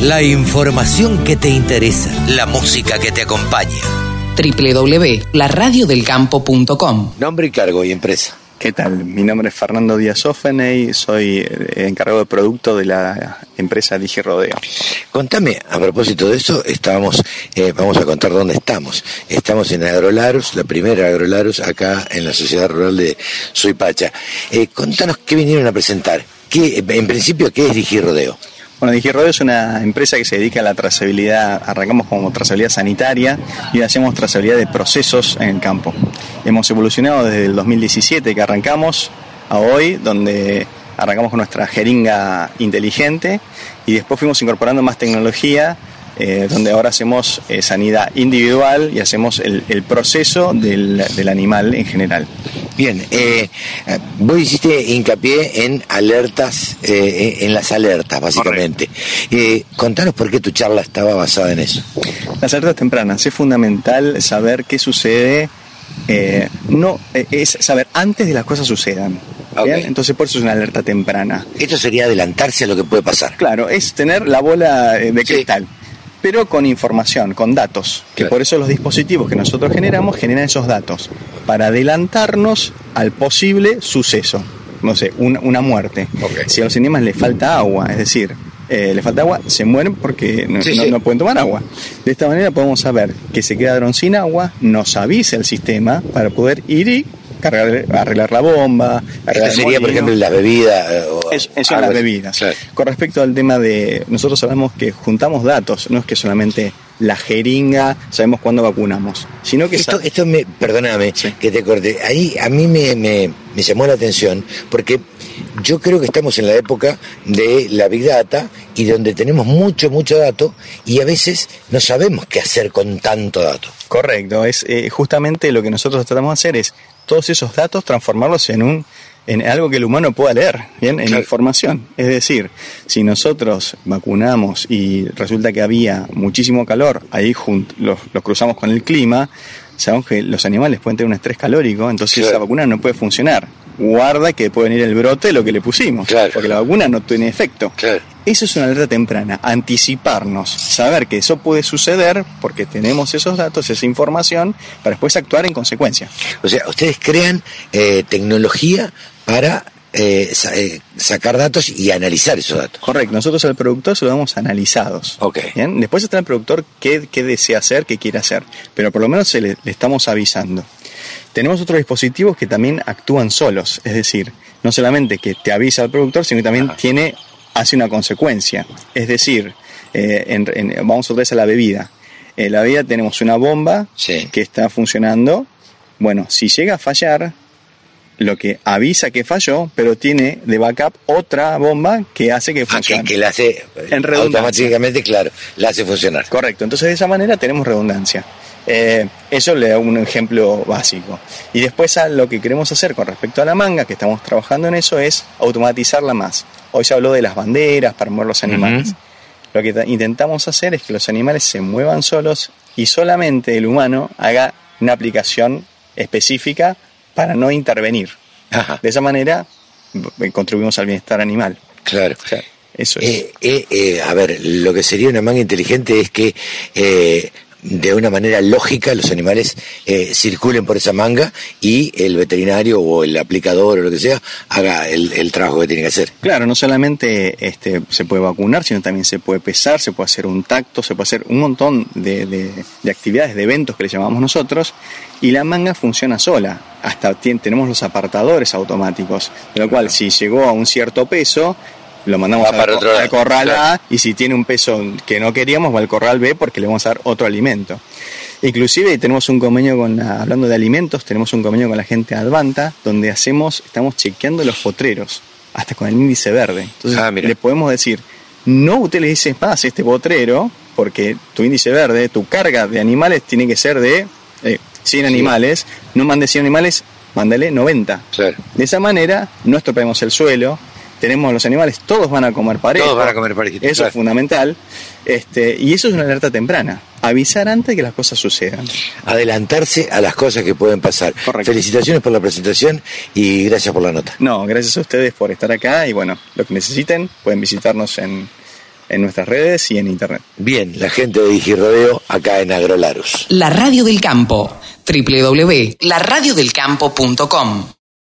La información que te interesa, la música que te acompaña. www.laradiodelcampo.com Nombre y cargo y empresa. ¿Qué tal? Mi nombre es Fernando Díaz Ofeney, soy eh, encargado de producto de la empresa Digi Rodeo. Contame, a propósito de eso, estábamos, eh, vamos a contar dónde estamos. Estamos en Agrolarus, la primera Agrolarus acá en la Sociedad Rural de Suipacha. Eh, contanos qué vinieron a presentar. ¿Qué, en principio, ¿qué es Digi Rodeo? Bueno, DigiRodeo es una empresa que se dedica a la trazabilidad, arrancamos como trazabilidad sanitaria y hacemos trazabilidad de procesos en el campo. Hemos evolucionado desde el 2017 que arrancamos a hoy, donde arrancamos con nuestra jeringa inteligente y después fuimos incorporando más tecnología eh, donde ahora hacemos eh, sanidad individual y hacemos el, el proceso del, del, animal en general. Bien, eh, vos hiciste hincapié en alertas, eh, en las alertas básicamente. contanos por qué tu charla estaba basada en eso. Las alertas tempranas, es fundamental saber qué sucede, no, es saber antes de las cosas sucedan. Okay. Entonces por eso es una alerta temprana. Esto sería adelantarse a lo que puede pasar. Claro, es tener la bola de cristal. Sí pero con información, con datos, que claro. por eso los dispositivos que nosotros generamos generan esos datos, para adelantarnos al posible suceso, no sé, una, una muerte. Okay. Si a los animales les falta agua, es decir, eh, le falta agua, se mueren porque no, Sí, no- sí. no pueden tomar agua. De esta manera podemos saber que se quedaron sin agua, nos avisa el sistema para poder ir y cargar, arreglar la bomba. el sería, por ejemplo, las bebidas. eh, o Es- Eso las bebidas. Claro. Con respecto al tema de. Nosotros sabemos que juntamos datos, no es que solamente la jeringa sabemos cuándo vacunamos, sino que. Esto, esto me, perdóname Sí. que te corte. Ahí a mí me, me, me llamó la atención porque yo creo que estamos en la época de la Big Data y donde tenemos mucho, mucho dato y a veces no sabemos qué hacer con tanto dato. Correcto, es eh, justamente lo que nosotros tratamos de hacer es todos esos datos transformarlos en un en algo que el humano pueda leer, bien, en Claro. información. Es decir, si nosotros vacunamos y resulta que había muchísimo calor, ahí los, los cruzamos con el clima, sabemos que los animales pueden tener un estrés calórico, entonces Claro. esa vacuna no puede funcionar. Guarda que puede venir el brote de lo que le pusimos, Claro. porque la vacuna no tiene efecto. Claro. Eso es una alerta temprana, anticiparnos, saber que eso puede suceder porque tenemos esos datos, esa información, para después actuar en consecuencia. O sea, ustedes crean eh, tecnología para eh, sa- eh, sacar datos y analizar esos datos. Correcto, nosotros al productor se lo damos analizados. Ok. Bien, después está el productor qué, qué desea hacer, qué quiere hacer, pero por lo menos se le, le estamos avisando. Tenemos otros dispositivos que también actúan solos, es decir, no solamente que te avisa al productor, sino que también Ajá. tiene, hace una consecuencia. Es decir, eh, en- en- vamos otra vez a la bebida. En la bebida tenemos una bomba Sí. que está funcionando. Bueno, si llega a fallar, lo que avisa que falló, pero tiene de backup otra bomba que hace que Ah, que, funcione. que la hace En automáticamente, claro, la hace funcionar. Correcto, entonces de esa manera tenemos redundancia. Eh, eso le da un ejemplo básico. Y después a lo que queremos hacer con respecto a la manga, que estamos trabajando en eso, es automatizarla más. Hoy se habló de las banderas para mover los animales. Lo que ta- intentamos hacer es que los animales se muevan solos y solamente el humano haga una aplicación específica para no intervenir. Ajá, De esa manera b- contribuimos al bienestar animal. claro. O sea, eso es. Eh, eh, eh, a ver, lo que sería una manga inteligente es que eh, de una manera lógica los animales eh, circulen por esa manga y el veterinario o el aplicador o lo que sea haga el, el trabajo que tiene que hacer. Claro, no solamente este, se puede vacunar, sino también se puede pesar, se puede hacer un tacto, se puede hacer un montón de, de- de actividades, de eventos que le llamamos nosotros, y la manga funciona sola. Hasta tenemos los apartadores automáticos, de lo cual si llegó a un cierto peso, lo mandamos Va al, para co- otro lado, al corral claro. A, y si tiene un peso que no queríamos, va al corral B porque le vamos a dar otro alimento. Inclusive tenemos un convenio con la, hablando de alimentos, tenemos un convenio con la gente de Advanta, donde hacemos, estamos chequeando los potreros, hasta con el índice verde. Entonces Ah, le podemos decir, no usted le dice más este potrero, porque tu índice verde, tu carga de animales tiene que ser de eh, 100 animales, no mande 100 animales, mándale 90. Claro. De esa manera no estropeamos el suelo, tenemos los animales, todos van a comer parejo. Todos van a comer parejito, Eso claro. es fundamental. Este, y eso es una alerta temprana. Avisar antes de que las cosas sucedan. Adelantarse a las cosas que pueden pasar. Correcto. Felicitaciones por la presentación y gracias por la nota. No, gracias a ustedes por estar acá y bueno, lo que necesiten pueden visitarnos en en nuestras redes y en internet. Bien, la gente de Digirodeo acá en Agrolarus. La Radio del Campo, www.laradiodelcampo.com.